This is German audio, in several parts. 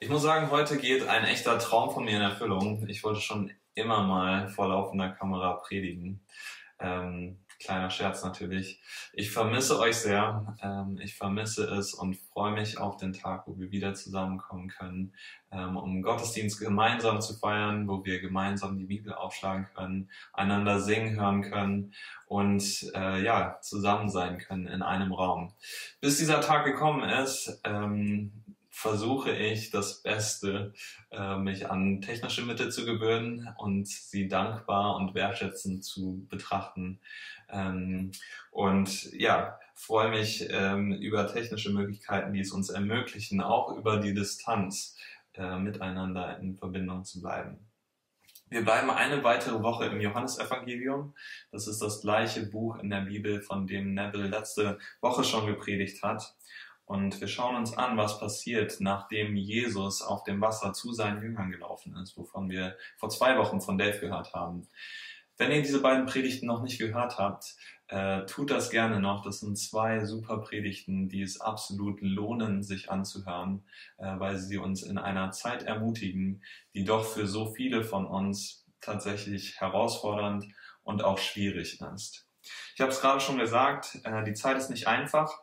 Ich muss sagen, heute geht ein echter Traum von mir in Erfüllung. Ich wollte schon immer mal vor laufender Kamera predigen. Ähm, kleiner Scherz natürlich. Ich vermisse euch sehr. Ähm, ich vermisse es und freue mich auf den Tag, wo wir wieder zusammenkommen können, ähm, um Gottesdienst gemeinsam zu feiern, wo wir gemeinsam die Bibel aufschlagen können, einander singen hören können und äh, ja zusammen sein können in einem Raum. Bis dieser Tag gekommen ist, ähm, versuche ich das Beste, äh, mich an technische Mittel zu gewöhnen und sie dankbar und wertschätzend zu betrachten. Ähm, und ja, freue mich ähm, über technische Möglichkeiten, die es uns ermöglichen, auch über die Distanz äh, miteinander in Verbindung zu bleiben. Wir bleiben eine weitere Woche im Johannesevangelium. Das ist das gleiche Buch in der Bibel, von dem Neville letzte Woche schon gepredigt hat. Und wir schauen uns an, was passiert, nachdem Jesus auf dem Wasser zu seinen Jüngern gelaufen ist, wovon wir vor zwei Wochen von Dave gehört haben. Wenn ihr diese beiden Predigten noch nicht gehört habt, äh, tut das gerne noch. Das sind zwei super Predigten, die es absolut lohnen, sich anzuhören, äh, weil sie uns in einer Zeit ermutigen, die doch für so viele von uns tatsächlich herausfordernd und auch schwierig ist. Ich habe es gerade schon gesagt, äh, die Zeit ist nicht einfach.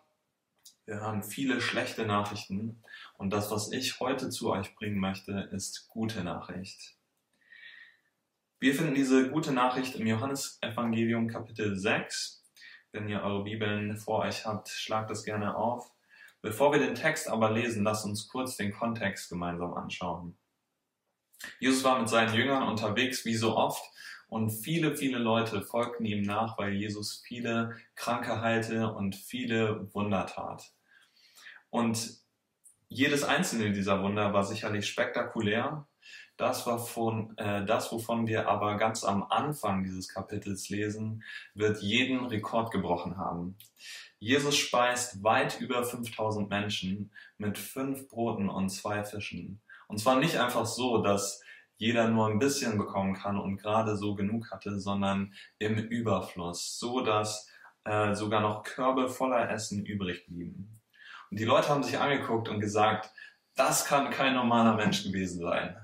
Wir haben viele schlechte Nachrichten und das, was ich heute zu euch bringen möchte, ist gute Nachricht. Wir finden diese gute Nachricht im Johannesevangelium Kapitel 6. Wenn ihr eure Bibeln vor euch habt, schlagt das gerne auf. Bevor wir den Text aber lesen, lasst uns kurz den Kontext gemeinsam anschauen. Jesus war mit seinen Jüngern unterwegs wie so oft und viele, viele Leute folgten ihm nach, weil Jesus viele Kranke heilte und viele Wunder tat. Und jedes einzelne dieser Wunder war sicherlich spektakulär. Das war von, äh, das, wovon wir aber ganz am Anfang dieses Kapitels lesen, wird jeden Rekord gebrochen haben. Jesus speist weit über 5000 Menschen mit fünf Broten und zwei Fischen. Und zwar nicht einfach so, dass jeder nur ein bisschen bekommen kann und gerade so genug hatte, sondern im Überfluss, so dass äh, sogar noch Körbe voller Essen übrig blieben. Und die Leute haben sich angeguckt und gesagt, das kann kein normaler Mensch gewesen sein.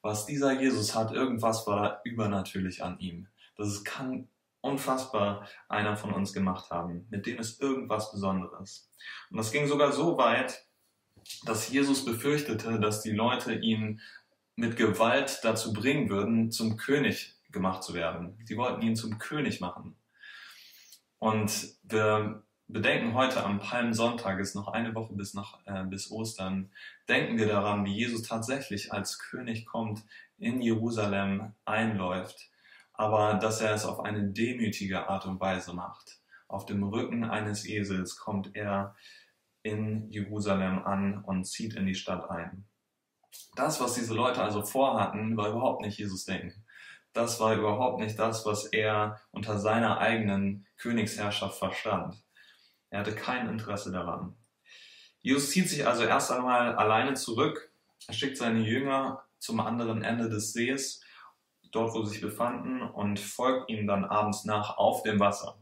Was dieser Jesus hat, irgendwas war da übernatürlich an ihm. Das kann unfassbar einer von uns gemacht haben. Mit dem ist irgendwas Besonderes. Und das ging sogar so weit, dass Jesus befürchtete, dass die Leute ihn mit Gewalt dazu bringen würden, zum König gemacht zu werden. Sie wollten ihn zum König machen. Und wir bedenken heute am Palmsonntag, ist noch eine Woche bis, nach, äh, bis Ostern, denken wir daran, wie Jesus tatsächlich als König kommt, in Jerusalem einläuft, aber dass er es auf eine demütige Art und Weise macht. Auf dem Rücken eines Esels kommt er in Jerusalem an und zieht in die Stadt ein. Das, was diese Leute also vorhatten, war überhaupt nicht Jesus denken. Das war überhaupt nicht das, was er unter seiner eigenen Königsherrschaft verstand. Er hatte kein Interesse daran. Jesus zieht sich also erst einmal alleine zurück. Er schickt seine Jünger zum anderen Ende des Sees, dort wo sie sich befanden, und folgt ihm dann abends nach auf dem Wasser.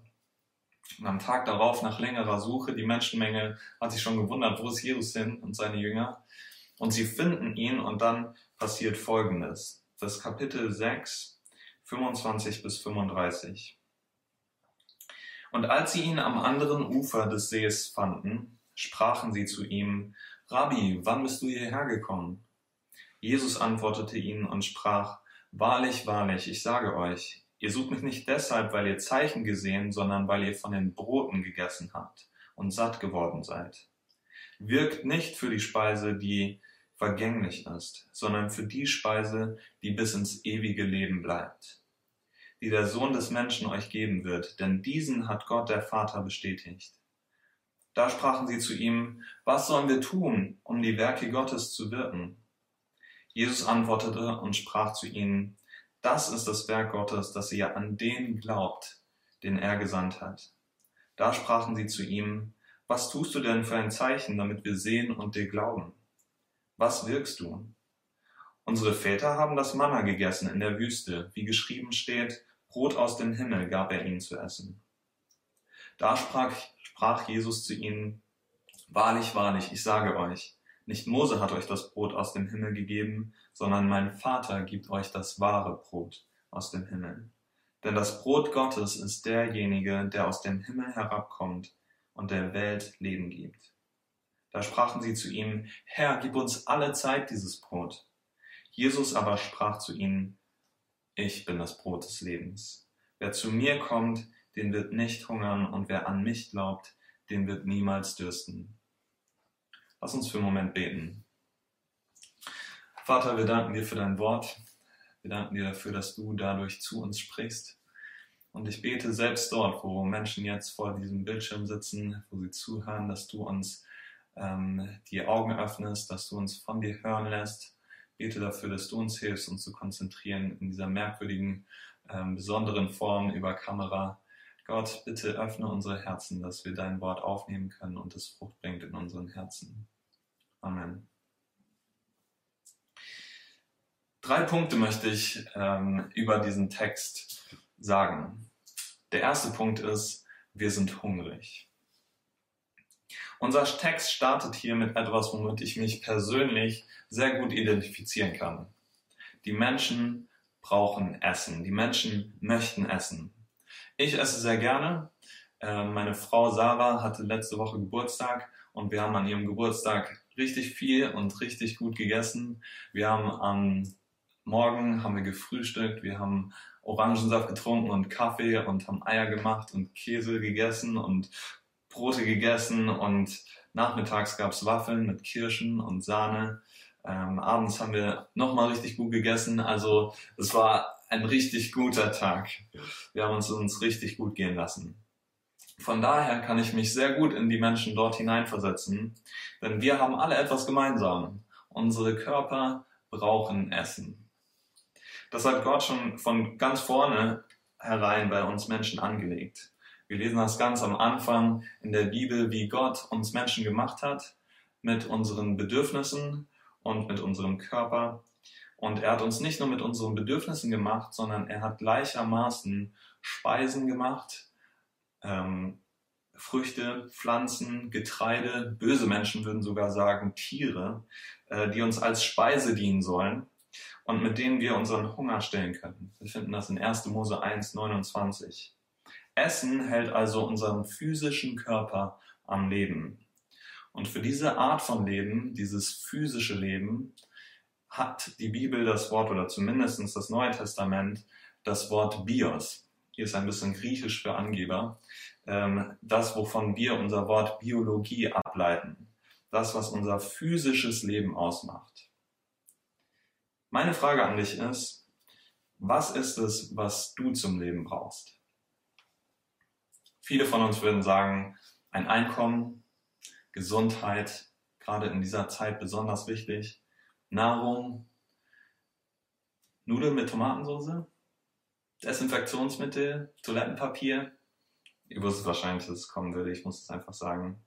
Und am Tag darauf, nach längerer Suche, die Menschenmenge hat sich schon gewundert, wo ist Jesus hin und seine Jünger. Und sie finden ihn und dann passiert Folgendes. Das Kapitel 6, 25 bis 35. Und als sie ihn am anderen Ufer des Sees fanden, sprachen sie zu ihm, Rabbi, wann bist du hierher gekommen? Jesus antwortete ihnen und sprach, Wahrlich, wahrlich, ich sage euch, ihr sucht mich nicht deshalb, weil ihr Zeichen gesehen, sondern weil ihr von den Broten gegessen habt und satt geworden seid. Wirkt nicht für die Speise, die vergänglich ist, sondern für die Speise, die bis ins ewige Leben bleibt die der Sohn des Menschen euch geben wird, denn diesen hat Gott der Vater bestätigt. Da sprachen sie zu ihm, was sollen wir tun, um die Werke Gottes zu wirken? Jesus antwortete und sprach zu ihnen, das ist das Werk Gottes, dass ihr an den glaubt, den er gesandt hat. Da sprachen sie zu ihm, was tust du denn für ein Zeichen, damit wir sehen und dir glauben? Was wirkst du? Unsere Väter haben das Manna gegessen in der Wüste, wie geschrieben steht, Brot aus dem Himmel gab er ihnen zu essen. Da sprach, sprach Jesus zu ihnen, Wahrlich, wahrlich, ich sage euch, Nicht Mose hat euch das Brot aus dem Himmel gegeben, sondern mein Vater gibt euch das wahre Brot aus dem Himmel. Denn das Brot Gottes ist derjenige, der aus dem Himmel herabkommt und der Welt Leben gibt. Da sprachen sie zu ihm, Herr, gib uns alle Zeit dieses Brot. Jesus aber sprach zu ihnen, ich bin das Brot des Lebens. Wer zu mir kommt, den wird nicht hungern, und wer an mich glaubt, den wird niemals dürsten. Lass uns für einen Moment beten. Vater, wir danken dir für dein Wort. Wir danken dir dafür, dass du dadurch zu uns sprichst. Und ich bete selbst dort, wo Menschen jetzt vor diesem Bildschirm sitzen, wo sie zuhören, dass du uns ähm, die Augen öffnest, dass du uns von dir hören lässt. Bete dafür, dass du uns hilfst, uns zu konzentrieren in dieser merkwürdigen, ähm, besonderen Form über Kamera. Gott, bitte öffne unsere Herzen, dass wir dein Wort aufnehmen können und es Frucht bringt in unseren Herzen. Amen. Drei Punkte möchte ich ähm, über diesen Text sagen. Der erste Punkt ist, wir sind hungrig. Unser Text startet hier mit etwas, womit ich mich persönlich sehr gut identifizieren kann. Die Menschen brauchen Essen. Die Menschen möchten essen. Ich esse sehr gerne. Ähm, meine Frau Sarah hatte letzte Woche Geburtstag und wir haben an ihrem Geburtstag richtig viel und richtig gut gegessen. Wir haben am Morgen haben wir gefrühstückt, wir haben Orangensaft getrunken und Kaffee und haben Eier gemacht und Käse gegessen und Brote gegessen und nachmittags gab es Waffeln mit Kirschen und Sahne. Ähm, abends haben wir nochmal richtig gut gegessen. Also es war ein richtig guter Tag. Wir haben uns uns richtig gut gehen lassen. Von daher kann ich mich sehr gut in die Menschen dort hineinversetzen, denn wir haben alle etwas gemeinsam. Unsere Körper brauchen Essen. Das hat Gott schon von ganz vorne herein bei uns Menschen angelegt. Wir lesen das ganz am Anfang in der Bibel, wie Gott uns Menschen gemacht hat, mit unseren Bedürfnissen und mit unserem Körper. Und er hat uns nicht nur mit unseren Bedürfnissen gemacht, sondern er hat gleichermaßen Speisen gemacht, ähm, Früchte, Pflanzen, Getreide, böse Menschen würden sogar sagen Tiere, äh, die uns als Speise dienen sollen und mit denen wir unseren Hunger stillen können. Wir finden das in 1. Mose 1, 29. Essen hält also unseren physischen Körper am Leben. Und für diese Art von Leben, dieses physische Leben, hat die Bibel das Wort oder zumindest das Neue Testament das Wort Bios hier ist ein bisschen griechisch für Angeber, ähm, das, wovon wir unser Wort Biologie ableiten, das, was unser physisches Leben ausmacht. Meine Frage an dich ist, was ist es, was du zum Leben brauchst? Viele von uns würden sagen, ein Einkommen, Gesundheit, gerade in dieser Zeit besonders wichtig, Nahrung, Nudeln mit Tomatensauce, Desinfektionsmittel, Toilettenpapier. Ihr wusstet wahrscheinlich, dass es kommen würde, ich muss es einfach sagen.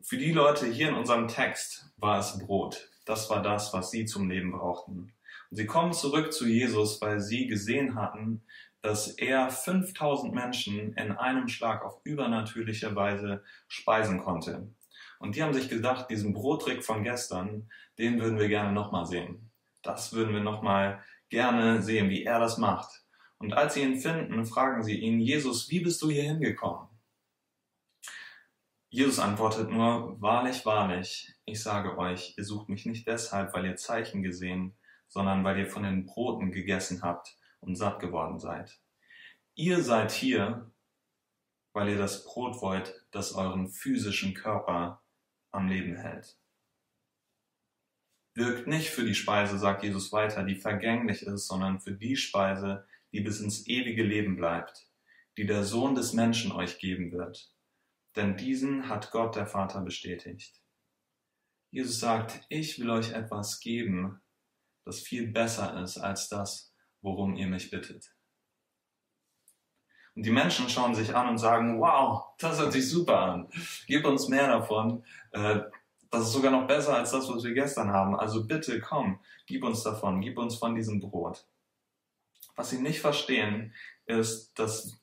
Für die Leute hier in unserem Text war es Brot. Das war das, was sie zum Leben brauchten. Und sie kommen zurück zu Jesus, weil sie gesehen hatten, dass er 5000 Menschen in einem Schlag auf übernatürliche Weise speisen konnte. Und die haben sich gedacht, diesen Brottrick von gestern, den würden wir gerne nochmal sehen. Das würden wir nochmal gerne sehen, wie er das macht. Und als sie ihn finden, fragen sie ihn, Jesus, wie bist du hier hingekommen? Jesus antwortet nur, wahrlich, wahrlich, ich sage euch, ihr sucht mich nicht deshalb, weil ihr Zeichen gesehen, sondern weil ihr von den Broten gegessen habt und satt geworden seid. Ihr seid hier, weil ihr das Brot wollt, das euren physischen Körper am Leben hält. Wirkt nicht für die Speise, sagt Jesus weiter, die vergänglich ist, sondern für die Speise, die bis ins ewige Leben bleibt, die der Sohn des Menschen euch geben wird. Denn diesen hat Gott der Vater bestätigt. Jesus sagt, ich will euch etwas geben, das viel besser ist als das, worum ihr mich bittet. Und die Menschen schauen sich an und sagen, wow, das hört sich super an. Gib uns mehr davon. Äh, das ist sogar noch besser als das, was wir gestern haben. Also bitte komm, gib uns davon, gib uns von diesem Brot. Was sie nicht verstehen, ist, dass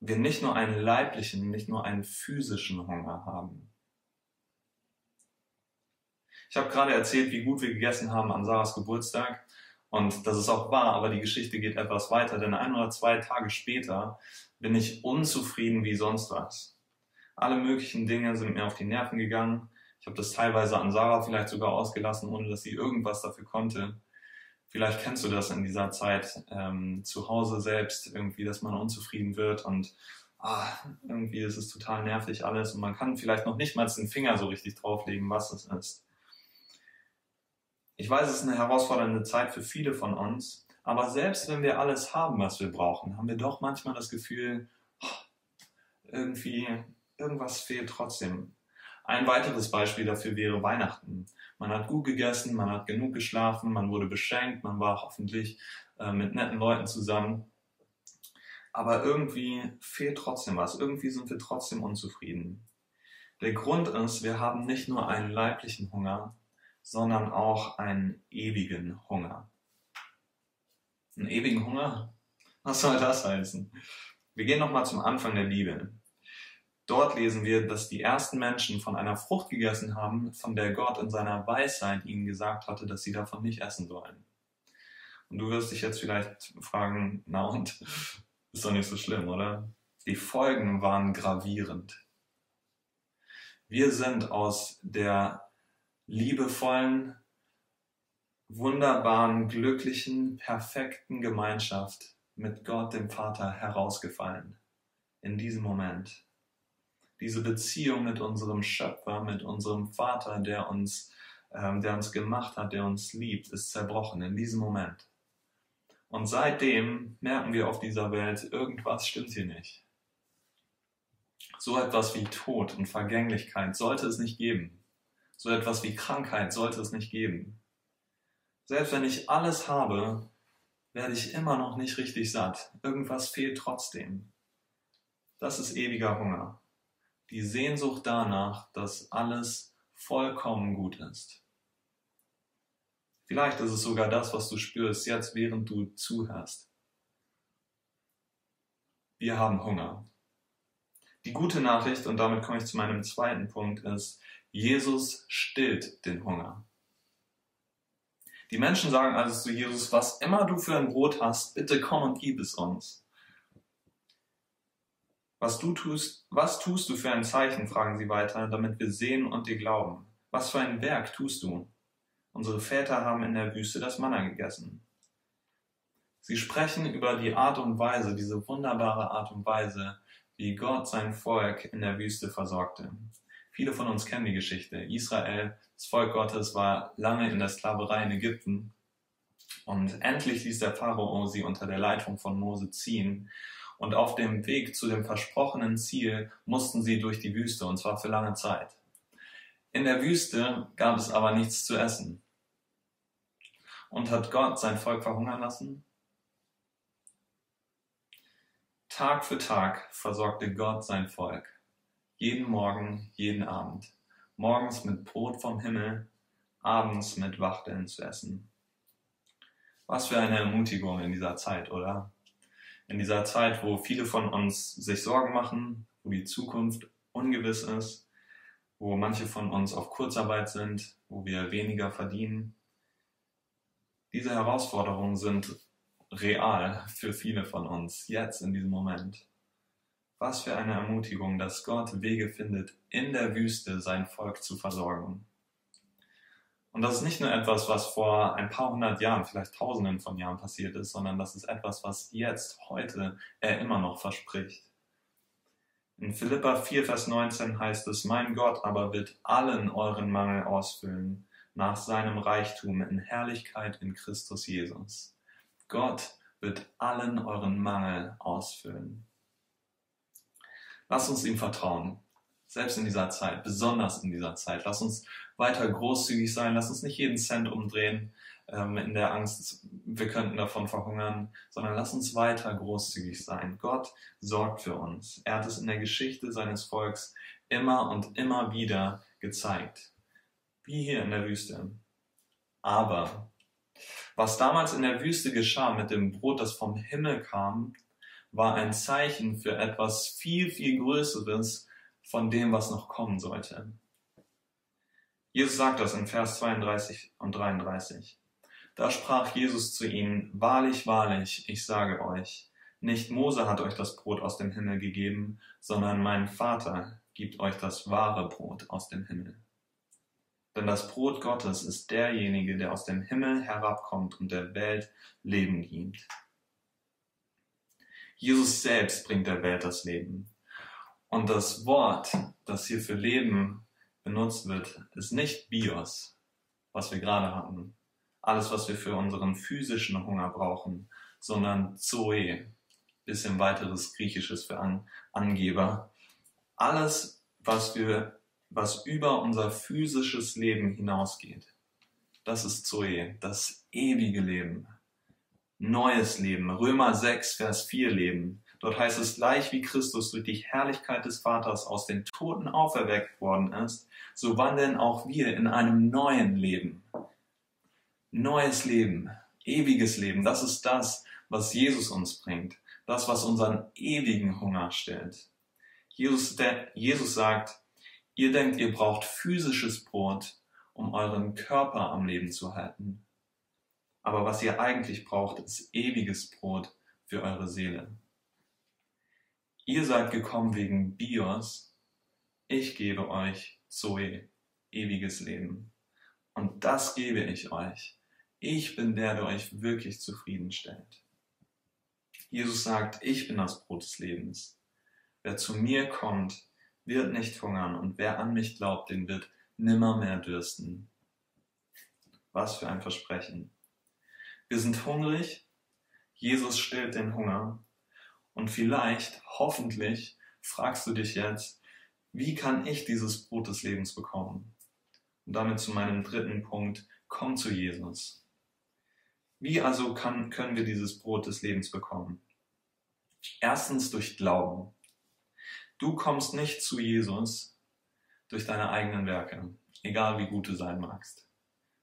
wir nicht nur einen leiblichen, nicht nur einen physischen Hunger haben. Ich habe gerade erzählt, wie gut wir gegessen haben an Sarahs Geburtstag. Und das ist auch wahr, aber die Geschichte geht etwas weiter, denn ein oder zwei Tage später bin ich unzufrieden wie sonst was. Alle möglichen Dinge sind mir auf die Nerven gegangen. Ich habe das teilweise an Sarah vielleicht sogar ausgelassen, ohne dass sie irgendwas dafür konnte. Vielleicht kennst du das in dieser Zeit ähm, zu Hause selbst, irgendwie, dass man unzufrieden wird und ah, irgendwie ist es total nervig alles und man kann vielleicht noch nicht mal den Finger so richtig drauflegen, was es ist. Ich weiß, es ist eine herausfordernde Zeit für viele von uns, aber selbst wenn wir alles haben, was wir brauchen, haben wir doch manchmal das Gefühl, oh, irgendwie, irgendwas fehlt trotzdem. Ein weiteres Beispiel dafür wäre Weihnachten. Man hat gut gegessen, man hat genug geschlafen, man wurde beschenkt, man war hoffentlich äh, mit netten Leuten zusammen. Aber irgendwie fehlt trotzdem was. Irgendwie sind wir trotzdem unzufrieden. Der Grund ist, wir haben nicht nur einen leiblichen Hunger, sondern auch einen ewigen Hunger. Einen ewigen Hunger? Was soll das heißen? Wir gehen nochmal zum Anfang der Bibel. Dort lesen wir, dass die ersten Menschen von einer Frucht gegessen haben, von der Gott in seiner Weisheit ihnen gesagt hatte, dass sie davon nicht essen sollen. Und du wirst dich jetzt vielleicht fragen, na und? Ist doch nicht so schlimm, oder? Die Folgen waren gravierend. Wir sind aus der liebevollen, wunderbaren, glücklichen, perfekten Gemeinschaft mit Gott, dem Vater, herausgefallen. In diesem Moment. Diese Beziehung mit unserem Schöpfer, mit unserem Vater, der uns, ähm, der uns gemacht hat, der uns liebt, ist zerbrochen in diesem Moment. Und seitdem merken wir auf dieser Welt, irgendwas stimmt hier nicht. So etwas wie Tod und Vergänglichkeit sollte es nicht geben. So etwas wie Krankheit sollte es nicht geben. Selbst wenn ich alles habe, werde ich immer noch nicht richtig satt. Irgendwas fehlt trotzdem. Das ist ewiger Hunger. Die Sehnsucht danach, dass alles vollkommen gut ist. Vielleicht ist es sogar das, was du spürst jetzt, während du zuhörst. Wir haben Hunger. Die gute Nachricht, und damit komme ich zu meinem zweiten Punkt, ist, Jesus stillt den Hunger. Die Menschen sagen also zu Jesus, was immer du für ein Brot hast, bitte komm und gib es uns. Was du tust, was tust du für ein Zeichen, fragen sie weiter, damit wir sehen und dir glauben. Was für ein Werk tust du? Unsere Väter haben in der Wüste das Manna gegessen. Sie sprechen über die Art und Weise, diese wunderbare Art und Weise, wie Gott sein Volk in der Wüste versorgte. Viele von uns kennen die Geschichte. Israel, das Volk Gottes, war lange in der Sklaverei in Ägypten. Und endlich ließ der Pharao sie unter der Leitung von Mose ziehen. Und auf dem Weg zu dem versprochenen Ziel mussten sie durch die Wüste, und zwar für lange Zeit. In der Wüste gab es aber nichts zu essen. Und hat Gott sein Volk verhungern lassen? Tag für Tag versorgte Gott sein Volk. Jeden Morgen, jeden Abend. Morgens mit Brot vom Himmel, abends mit Wachteln zu essen. Was für eine Ermutigung in dieser Zeit, oder? In dieser Zeit, wo viele von uns sich Sorgen machen, wo die Zukunft ungewiss ist, wo manche von uns auf Kurzarbeit sind, wo wir weniger verdienen. Diese Herausforderungen sind real für viele von uns, jetzt in diesem Moment. Was für eine Ermutigung, dass Gott Wege findet, in der Wüste sein Volk zu versorgen. Und das ist nicht nur etwas, was vor ein paar hundert Jahren, vielleicht tausenden von Jahren passiert ist, sondern das ist etwas, was jetzt, heute, er immer noch verspricht. In Philippa 4, Vers 19 heißt es, mein Gott aber wird allen euren Mangel ausfüllen, nach seinem Reichtum in Herrlichkeit in Christus Jesus. Gott wird allen euren Mangel ausfüllen. Lass uns ihm vertrauen. Selbst in dieser Zeit, besonders in dieser Zeit. Lass uns weiter großzügig sein. Lass uns nicht jeden Cent umdrehen ähm, in der Angst, wir könnten davon verhungern, sondern lass uns weiter großzügig sein. Gott sorgt für uns. Er hat es in der Geschichte seines Volks immer und immer wieder gezeigt. Wie hier in der Wüste. Aber was damals in der Wüste geschah mit dem Brot, das vom Himmel kam, war ein Zeichen für etwas viel, viel Größeres von dem, was noch kommen sollte. Jesus sagt das in Vers 32 und 33. Da sprach Jesus zu ihnen, Wahrlich, wahrlich, ich sage euch, nicht Mose hat euch das Brot aus dem Himmel gegeben, sondern mein Vater gibt euch das wahre Brot aus dem Himmel. Denn das Brot Gottes ist derjenige, der aus dem Himmel herabkommt und der Welt Leben gibt. Jesus selbst bringt der Welt das Leben. Und das Wort, das hier für Leben benutzt wird, ist nicht Bios, was wir gerade hatten, alles, was wir für unseren physischen Hunger brauchen, sondern Zoe, bisschen weiteres Griechisches für An Angeber. Alles, was wir, was über unser physisches Leben hinausgeht, das ist Zoe, das ewige Leben. Neues Leben. Römer 6, Vers 4 Leben. Dort heißt es, gleich wie Christus durch die Herrlichkeit des Vaters aus den Toten auferweckt worden ist, so wandeln auch wir in einem neuen Leben. Neues Leben, ewiges Leben, das ist das, was Jesus uns bringt, das, was unseren ewigen Hunger stellt. Jesus, der, Jesus sagt, ihr denkt, ihr braucht physisches Brot, um euren Körper am Leben zu halten. Aber was ihr eigentlich braucht, ist ewiges Brot für eure Seele. Ihr seid gekommen wegen Bios, ich gebe euch Zoe, ewiges Leben. Und das gebe ich euch. Ich bin der, der euch wirklich zufriedenstellt. Jesus sagt, ich bin das Brot des Lebens. Wer zu mir kommt, wird nicht hungern und wer an mich glaubt, den wird nimmer mehr dürsten. Was für ein Versprechen. Wir sind hungrig, Jesus stillt den Hunger und vielleicht, hoffentlich, fragst du dich jetzt, wie kann ich dieses Brot des Lebens bekommen? Und damit zu meinem dritten Punkt, komm zu Jesus. Wie also kann, können wir dieses Brot des Lebens bekommen? Erstens durch Glauben. Du kommst nicht zu Jesus durch deine eigenen Werke, egal wie gut du sein magst.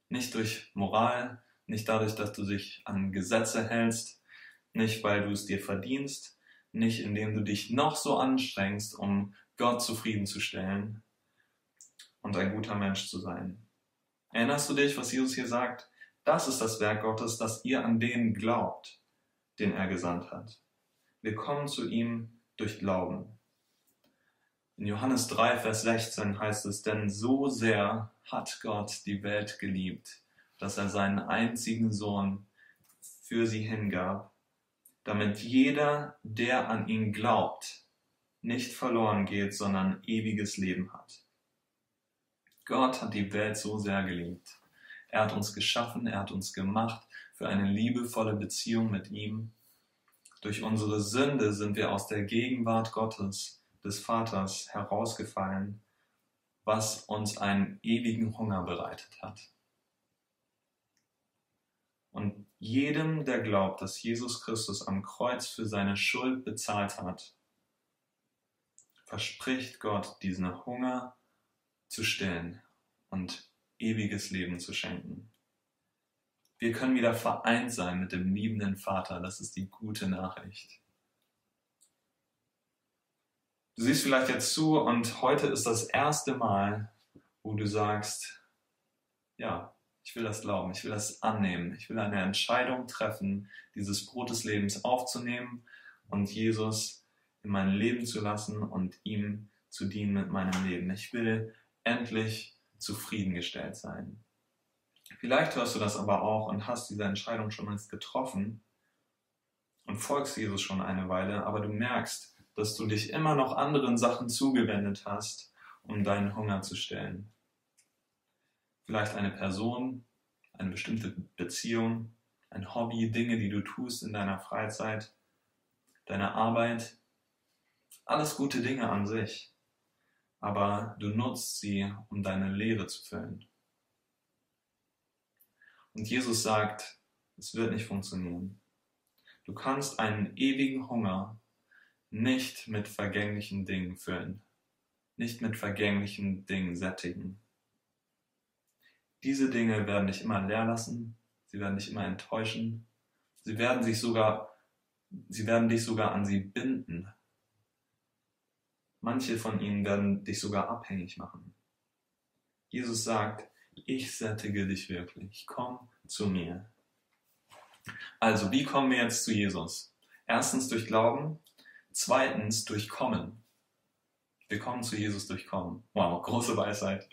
Nicht durch Moral, nicht dadurch, dass du dich an Gesetze hältst, nicht weil du es dir verdienst, nicht indem du dich noch so anstrengst, um Gott zufriedenzustellen und ein guter Mensch zu sein. Erinnerst du dich, was Jesus hier sagt? Das ist das Werk Gottes, dass ihr an den glaubt, den er gesandt hat. Wir kommen zu ihm durch Glauben. In Johannes 3, Vers 16 heißt es, denn so sehr hat Gott die Welt geliebt, dass er seinen einzigen Sohn für sie hingab, damit jeder, der an ihn glaubt, nicht verloren geht, sondern ewiges Leben hat. Gott hat die Welt so sehr geliebt. Er hat uns geschaffen, er hat uns gemacht für eine liebevolle Beziehung mit ihm. Durch unsere Sünde sind wir aus der Gegenwart Gottes, des Vaters, herausgefallen, was uns einen ewigen Hunger bereitet hat. Und jedem, der glaubt, dass Jesus Christus am Kreuz für seine Schuld bezahlt hat, verspricht Gott, diesen Hunger zu stillen und ewiges Leben zu schenken. Wir können wieder vereint sein mit dem liebenden Vater. Das ist die gute Nachricht. Du siehst vielleicht jetzt zu und heute ist das erste Mal, wo du sagst, ja, ich will das glauben, ich will das annehmen, ich will eine Entscheidung treffen, dieses Brot des Lebens aufzunehmen und Jesus in mein Leben zu lassen und ihm zu dienen mit meinem Leben. Ich will endlich zufriedengestellt sein. Vielleicht hörst du das aber auch und hast diese Entscheidung schon mal getroffen und folgst Jesus schon eine Weile, aber du merkst, dass du dich immer noch anderen Sachen zugewendet hast, um deinen Hunger zu stellen. Vielleicht eine Person, eine bestimmte Beziehung, ein Hobby, Dinge, die du tust in deiner Freizeit, deine Arbeit, alles gute Dinge an sich aber du nutzt sie, um deine Lehre zu füllen. Und Jesus sagt, es wird nicht funktionieren. Du kannst einen ewigen Hunger nicht mit vergänglichen Dingen füllen, nicht mit vergänglichen Dingen sättigen. Diese Dinge werden dich immer leer lassen, sie werden dich immer enttäuschen, sie werden sich sogar, sie werden dich sogar an sie binden, Manche von ihnen werden dich sogar abhängig machen. Jesus sagt, ich sättige dich wirklich. Komm zu mir. Also, wie kommen wir jetzt zu Jesus? Erstens durch Glauben, zweitens durch Kommen. Wir kommen zu Jesus durch Kommen. Wow, große Weisheit.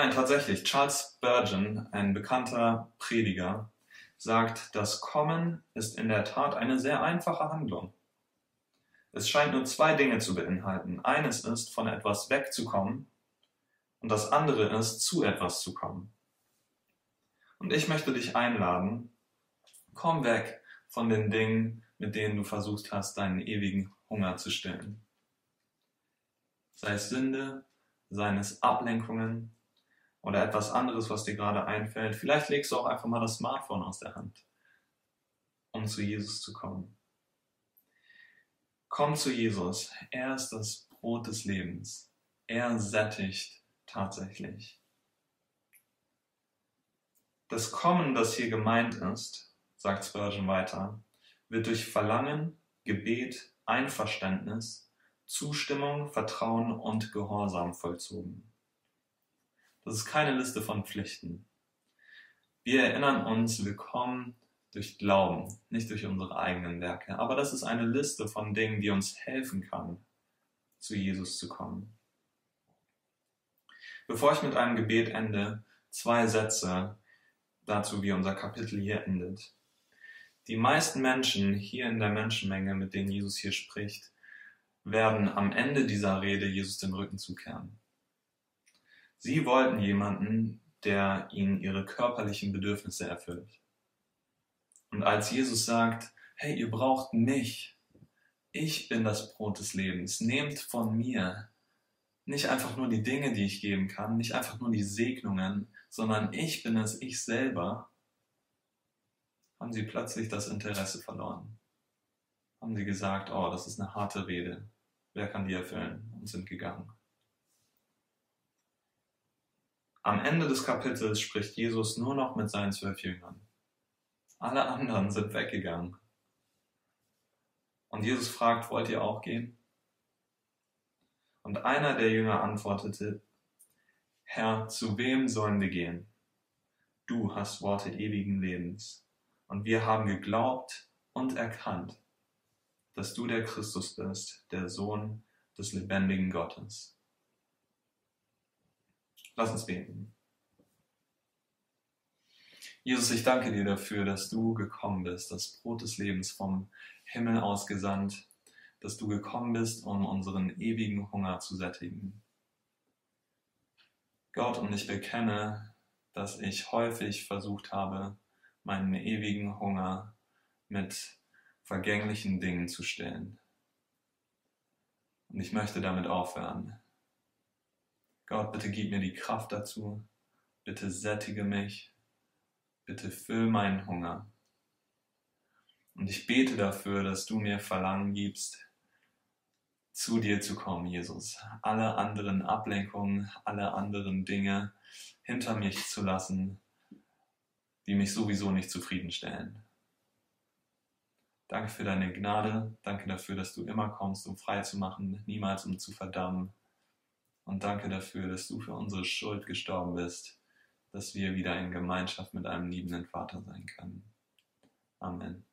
Nein, tatsächlich. Charles Spurgeon, ein bekannter Prediger, sagt, das Kommen ist in der Tat eine sehr einfache Handlung. Es scheint nur zwei Dinge zu beinhalten. Eines ist, von etwas wegzukommen und das andere ist, zu etwas zu kommen. Und ich möchte dich einladen, komm weg von den Dingen, mit denen du versucht hast, deinen ewigen Hunger zu stillen. Sei es Sünde, seien es Ablenkungen oder etwas anderes, was dir gerade einfällt. Vielleicht legst du auch einfach mal das Smartphone aus der Hand, um zu Jesus zu kommen. Komm zu Jesus. Er ist das Brot des Lebens. Er sättigt tatsächlich. Das Kommen, das hier gemeint ist, sagt Spurgeon weiter, wird durch Verlangen, Gebet, Einverständnis, Zustimmung, Vertrauen und Gehorsam vollzogen. Das ist keine Liste von Pflichten. Wir erinnern uns, wir kommen durch Glauben, nicht durch unsere eigenen Werke. Aber das ist eine Liste von Dingen, die uns helfen kann, zu Jesus zu kommen. Bevor ich mit einem Gebet ende, zwei Sätze dazu, wie unser Kapitel hier endet. Die meisten Menschen hier in der Menschenmenge, mit denen Jesus hier spricht, werden am Ende dieser Rede Jesus den Rücken zukehren. Sie wollten jemanden, der ihnen ihre körperlichen Bedürfnisse erfüllt. Und als Jesus sagt, hey, ihr braucht mich, ich bin das Brot des Lebens, nehmt von mir nicht einfach nur die Dinge, die ich geben kann, nicht einfach nur die Segnungen, sondern ich bin es, ich selber, haben sie plötzlich das Interesse verloren. Haben sie gesagt, oh, das ist eine harte Rede, wer kann die erfüllen? Und sind gegangen. Am Ende des Kapitels spricht Jesus nur noch mit seinen zwölf Jüngern. Alle anderen sind weggegangen. Und Jesus fragt, wollt ihr auch gehen? Und einer der Jünger antwortete, Herr, zu wem sollen wir gehen? Du hast Worte ewigen Lebens. Und wir haben geglaubt und erkannt, dass du der Christus bist, der Sohn des lebendigen Gottes. Lass uns beten. Jesus, ich danke dir dafür, dass du gekommen bist, das Brot des Lebens vom Himmel ausgesandt, dass du gekommen bist, um unseren ewigen Hunger zu sättigen. Gott, und ich bekenne, dass ich häufig versucht habe, meinen ewigen Hunger mit vergänglichen Dingen zu stillen. Und ich möchte damit aufhören. Gott, bitte gib mir die Kraft dazu, bitte sättige mich, bitte füll meinen Hunger. Und ich bete dafür, dass du mir Verlangen gibst, zu dir zu kommen, Jesus. Alle anderen Ablenkungen, alle anderen Dinge hinter mich zu lassen, die mich sowieso nicht zufriedenstellen. Danke für deine Gnade, danke dafür, dass du immer kommst, um frei zu machen, niemals um zu verdammen. Und danke dafür, dass du für unsere Schuld gestorben bist dass wir wieder in Gemeinschaft mit einem liebenden Vater sein können. Amen.